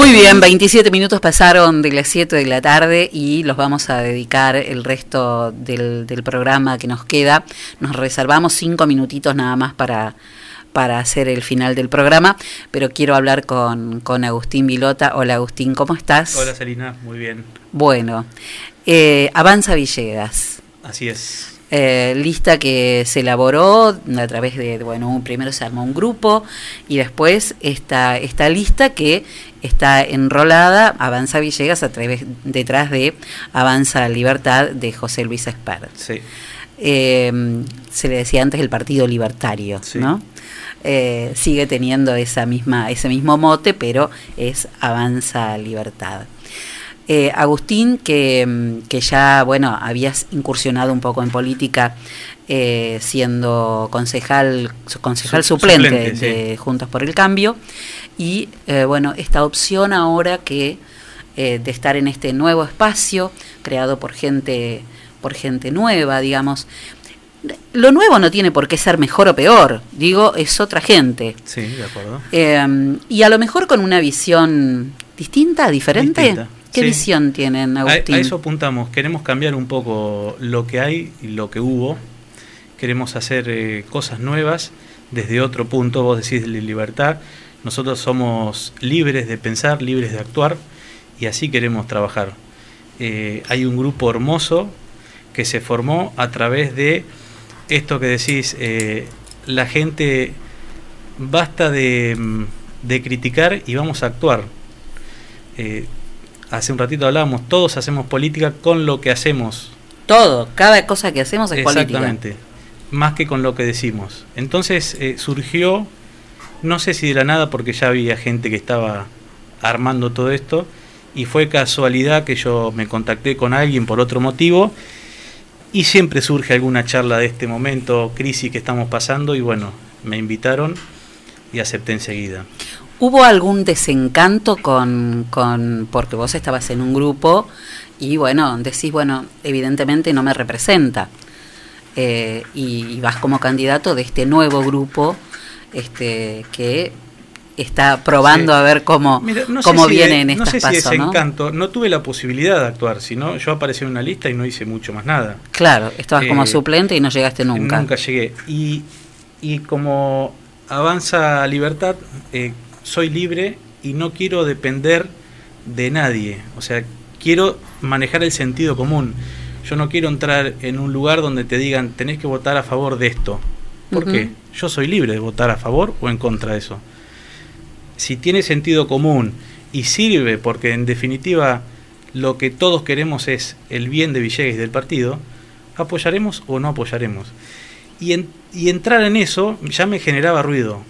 Muy bien, 27 minutos pasaron de las 7 de la tarde y los vamos a dedicar el resto del, programa que nos queda. Nos reservamos cinco minutitos nada más para, para hacer el final del programa, pero quiero hablar con, con Agustín Vilota. Hola Agustín, ¿cómo estás? Hola Salina, muy bien. Bueno, eh, Avanza Villegas. Así es. Eh, lista que se elaboró a través de, bueno, primero se armó un grupo y después esta, esta lista que está enrolada, Avanza Villegas, a través, detrás de Avanza Libertad de José Luis Esper. Eh, se le decía antes el Partido Libertario, ¿no? Eh, sigue teniendo esa misma, ese mismo mote, pero es Avanza Libertad. Eh, Agustín, que, que, ya, bueno, habías incursionado un poco en política eh, siendo concejal, concejal suplente, de Juntos por el Cambio, y eh, bueno, esta opción ahora que de estar en este nuevo espacio creado por gente, por gente nueva, digamos, lo nuevo no tiene por qué ser mejor o peor, digo, es otra gente. Sí, de acuerdo. y a lo mejor con una visión distinta, diferente. ¿Qué visión tienen, Agustín? A, eso apuntamos. Queremos cambiar un poco lo que hay y lo que hubo. Queremos hacer eh, cosas nuevas desde otro punto. Vos decís de libertad. Nosotros somos libres de pensar, libres de actuar y así queremos trabajar. Eh, hay un grupo hermoso que se formó a través de esto que decís, eh, la gente basta de, mm, de, criticar y vamos a actuar hace un ratito hablábamos, todos hacemos política con lo que hacemos. Todo, cada cosa que hacemos es política. Exactamente, más que con lo que decimos. Entonces eh, surgió, no sé si de la nada, porque ya había gente que estaba armando todo esto, y fue casualidad que yo me contacté con alguien por otro motivo, y siempre surge alguna charla de este momento, crisis que estamos pasando, y bueno, me invitaron y acepté enseguida. ¿Hubo algún desencanto con, con, porque vos estabas en un grupo y bueno, decís, bueno, evidentemente no me representa? Eh, y, vas como candidato de este nuevo grupo este, que está probando a ver cómo, cómo viene en esta No sé si desencanto, ¿no? tuve la posibilidad de actuar, sino yo aparecí en una lista y no hice mucho más nada. Claro, estabas como eh, suplente y no llegaste nunca. Nunca llegué. Y, y como avanza Libertad, eh, soy libre y no quiero depender de nadie. O sea, quiero manejar el sentido común. Yo no quiero entrar en un lugar donde te digan tenés que votar a favor de esto. ¿Por qué? Yo soy libre de votar a favor o en contra de eso. Si tiene sentido común y sirve, porque en definitiva lo que todos queremos es el bien de Villegas y del partido, apoyaremos o no apoyaremos. Y, y entrar en eso ya me generaba ruido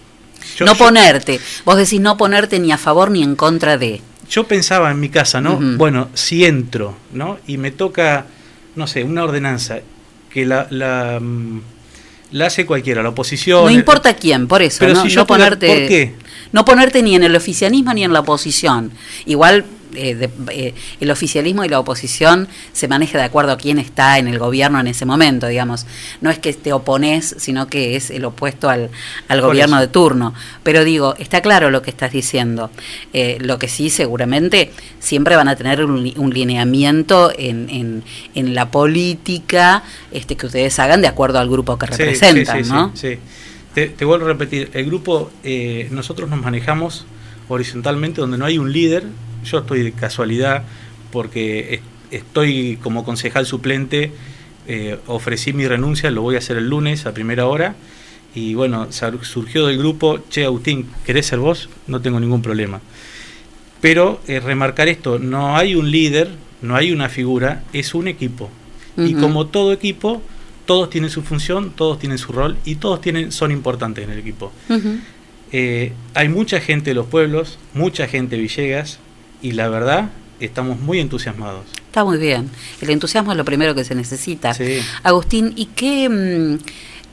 no ponerte. Vos decís no ponerte ni a favor ni en contra de. Yo pensaba en mi casa, ¿no? Bueno, si entro, ¿no? Y me toca, no sé, una ordenanza que la, la, mm, la hace cualquiera, la oposición. No importa quién, por eso. Pero si yo ponerte, ¿Por qué? No ponerte ni en el oficialismo ni en la oposición. Igual eh, eh, el oficialismo y la oposición se maneja de acuerdo a quién está en el gobierno en ese momento, digamos. No es que te opones, sino que es el opuesto al, al gobierno de turno. Pero digo, está claro lo que estás diciendo. Eh, lo que sí, seguramente, siempre van a tener un, lineamiento en, en, en, la política este, que ustedes hagan de acuerdo al grupo que representan, ¿no? Sí, te, te, vuelvo a repetir, el grupo, nosotros nos manejamos horizontalmente donde no hay un líder yo estoy de casualidad porque estoy como concejal suplente, eh, ofrecí mi renuncia, lo voy a hacer el lunes a primera hora. Y bueno, surgió del grupo, che Agustín, ¿querés ser vos? No tengo ningún problema. Pero eh, remarcar esto, no hay un líder, no hay una figura, es un equipo. Y como todo equipo, todos tienen su función, todos tienen su rol y todos tienen, son importantes en el equipo. Eh, hay mucha gente de los pueblos, mucha gente de Villegas, y la verdad estamos muy entusiasmados. Está muy bien. El entusiasmo es lo primero que se necesita. Agustín, ¿y qué, mm,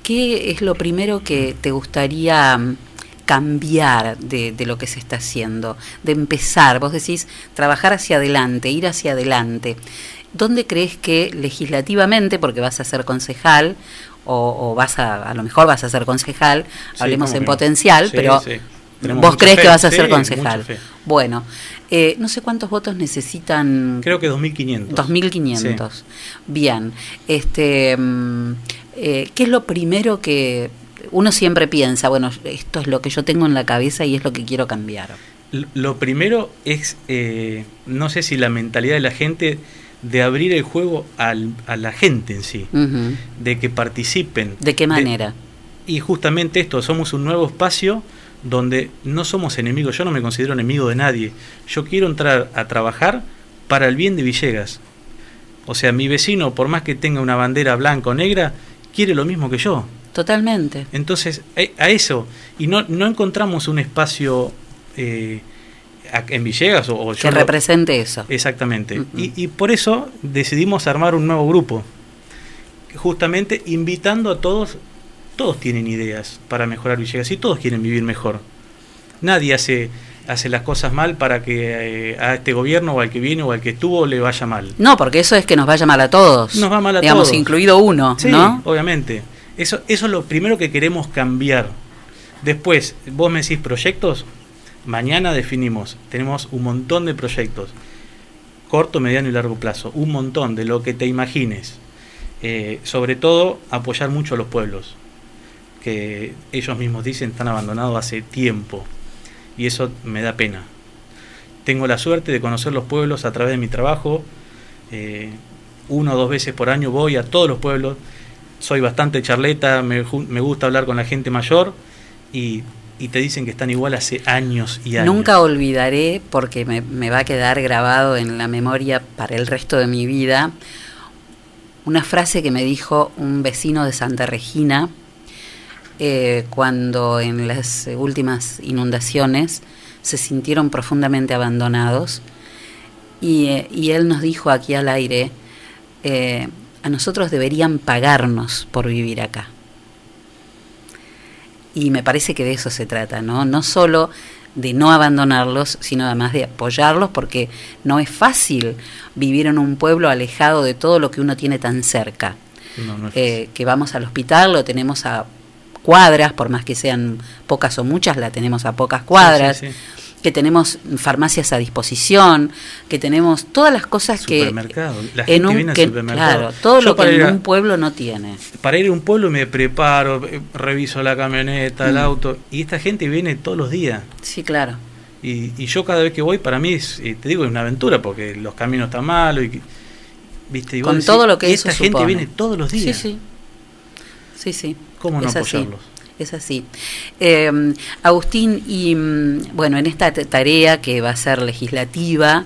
qué es lo primero que te gustaría mm, cambiar de, de, lo que se está haciendo? De empezar, vos decís, trabajar hacia adelante, ir hacia adelante. ¿Dónde crees que legislativamente, porque vas a ser concejal, o, vas a, a lo mejor vas a ser concejal, hablemos en potencial, pero Tenemos ¿Vos crees fe, que vas a sí, ser concejal? Bueno, eh, no sé cuántos votos necesitan. Creo que 2.500. 2.500. Bien. Este, mm, eh, ¿Qué es lo primero que uno siempre piensa? Bueno, esto es lo que yo tengo en la cabeza y es lo que quiero cambiar. Lo primero es, eh, no sé si la mentalidad de la gente de abrir el juego al- a la gente en sí, de que participen. ¿De qué manera? y justamente esto, somos un nuevo espacio donde no somos enemigos, yo no me considero enemigo de nadie, yo quiero entrar a trabajar para el bien de Villegas. O sea, mi vecino, por más que tenga una bandera blanca o negra, quiere lo mismo que yo. Totalmente. Entonces, a eso, y no, no encontramos un espacio eh, en Villegas o, o yo Que lo- represente eso. Exactamente. Ujú. y, y por eso decidimos armar un nuevo grupo. Justamente invitando a todos, todos tienen ideas para mejorar Villegas y todos quieren vivir mejor. Nadie hace, hace las cosas mal para que eh, a este gobierno o al que viene o al que estuvo le vaya mal. No, porque eso es que nos vaya mal a todos. Nos va mal a digamos, todos. incluido uno, Sí, ¿no? obviamente. Eso, eso es lo primero que queremos cambiar. Después, vos me decís proyectos, mañana definimos, tenemos un montón de proyectos, corto, mediano y largo plazo, un montón de lo que te imagines. Eh, sobre todo, apoyar mucho a los pueblos, que ellos mismos dicen están abandonados hace tiempo, y eso me da pena. Tengo la suerte de conocer los pueblos a través de mi trabajo, eh, una o dos veces por año voy a todos los pueblos, soy bastante charleta, me, gusta hablar con la gente mayor y, te dicen que están igual hace años y años. Nunca olvidaré, porque me va a quedar grabado en la memoria para el resto de mi vida, una frase que me dijo un vecino de Santa Regina eh, cuando en las últimas inundaciones se sintieron profundamente abandonados. Y, eh, y él nos dijo aquí al aire, eh, a nosotros deberían pagarnos por vivir acá. Y me parece que de eso se trata, ¿no? No solo de no abandonarlos, sino además de apoyarlos, porque no es fácil vivir en un pueblo alejado de todo lo que uno tiene tan cerca. No, no es Eh, que vamos al hospital, lo tenemos a cuadras, por más que sean pocas o muchas, la tenemos a pocas cuadras, Sí, sí, sí. que tenemos farmacias a disposición, que tenemos todas las cosas que en un viene al que- supermercado. claro, todo Yo lo que en a- un pueblo no tiene. Para ir a un pueblo me preparo, eh, reviso la camioneta, el Mm. auto, y esta gente viene todos los días. Sí, claro. Y, y yo cada vez que voy, para mí, es, eh, te digo, es una aventura, porque los caminos están malos. Y, ¿viste? Y Con decís, todo lo que y eso esta gente viene todos los días. Sí, sí. Sí, sí. ¿Cómo no Es así. apoyarlos? Es así. Eh, Agustín, y mm, bueno, en esta tarea que va a ser legislativa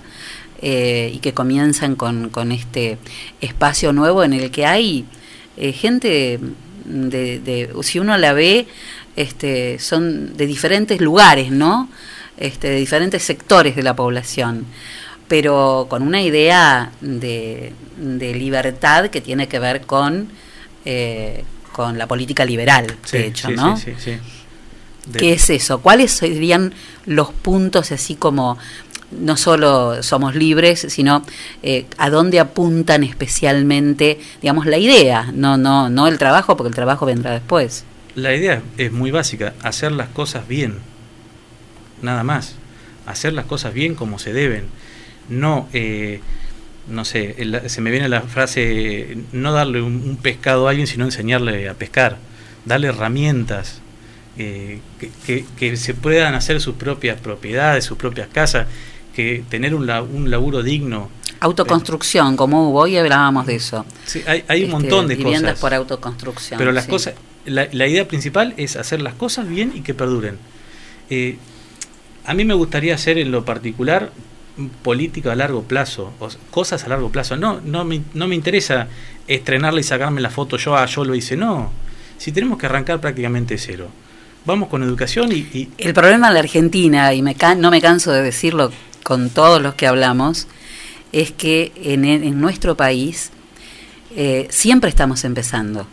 eh, y que comienzan con, con este espacio nuevo en el que hay eh, gente de, de- si uno la ve, este, son de diferentes lugares, ¿no? Este, de diferentes sectores de la población, pero con una idea de, de libertad que tiene que ver con, eh, con la política liberal, Sí, de hecho, sí, ¿no? sí, sí, sí. ¿Qué es eso? ¿Cuáles serían los puntos así como no solo somos libres, sino eh, a dónde apuntan especialmente, digamos, la idea, no, no, no el trabajo, porque el trabajo vendrá después. La idea es muy básica, hacer las cosas bien, nada más, hacer las cosas bien como se deben, no, eh, no sé, el- se me viene la frase, no darle un, un pescado a alguien, sino enseñarle a pescar, darle herramientas, eh, que, que- que se puedan hacer sus propias propiedades, sus propias casas, que tener un, un laburo digno. Autoconstrucción, como hubo, hoy hablábamos de eso. Sí, hay, hay un Este, montón de viviendas cosas. por autoconstrucción. Pero las sí. cosas, la, la idea principal es hacer las cosas bien y que perduren. Eh, a mí me gustaría hacer en lo particular política a largo plazo, o cosas a largo plazo. No, no me, no me interesa estrenarla y sacarme la foto yo, ah, yo lo hice. No, si tenemos que arrancar prácticamente cero. Vamos con educación y, y- El problema de la Argentina, y me can- no me canso de decirlo con todos los que hablamos, es que en, en nuestro país eh, siempre estamos empezando,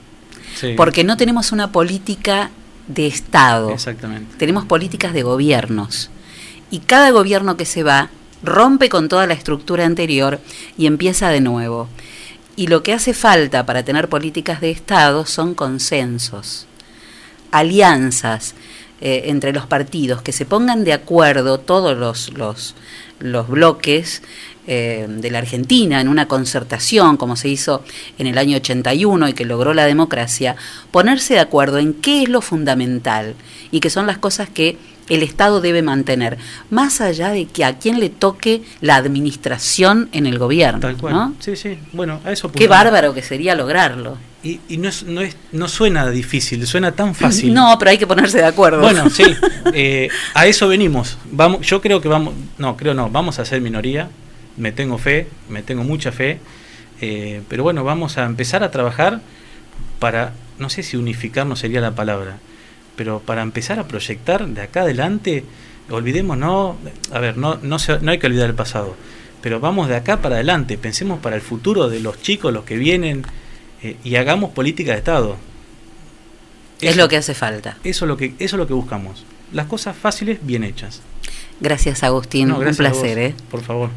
sí, porque no tenemos una política de Estado, exactamente. tenemos políticas de gobiernos, y cada gobierno que se va rompe con toda la estructura anterior y empieza de nuevo. Y lo que hace falta para tener políticas de Estado son consensos, alianzas eh, entre los partidos, que se pongan de acuerdo todos los, los, bloques eh, de la Argentina en una concertación, como se hizo en el año 81 y que logró la democracia, ponerse de acuerdo en qué es lo fundamental y que son las cosas que el Estado debe mantener, más allá de que a quién le toque la administración en el gobierno. Tal cual. Sí, sí. Bueno, a eso Qué bárbaro que sería lograrlo. Y, y no, es, no, es, no suena difícil, suena tan fácil. No, pero hay que ponerse de acuerdo. Bueno, sí. Eh, a eso venimos. Vamos, yo creo que vamos, no, creo no, vamos a ser minoría me tengo fe, me tengo mucha fe, eh, pero bueno, vamos a empezar a trabajar para, no sé si unificar no sería la palabra, pero para empezar a proyectar de acá adelante, olvidemos, no, a ver, no, no, no hay que olvidar el pasado, pero vamos de acá para adelante, pensemos para el futuro de los chicos, los que vienen, eh, y hagamos política de Estado. es lo que hace falta. Eso es lo que, eso es lo que buscamos. Las cosas fáciles, bien hechas. Gracias, Agustín. Un placer. ¿eh? Por favor.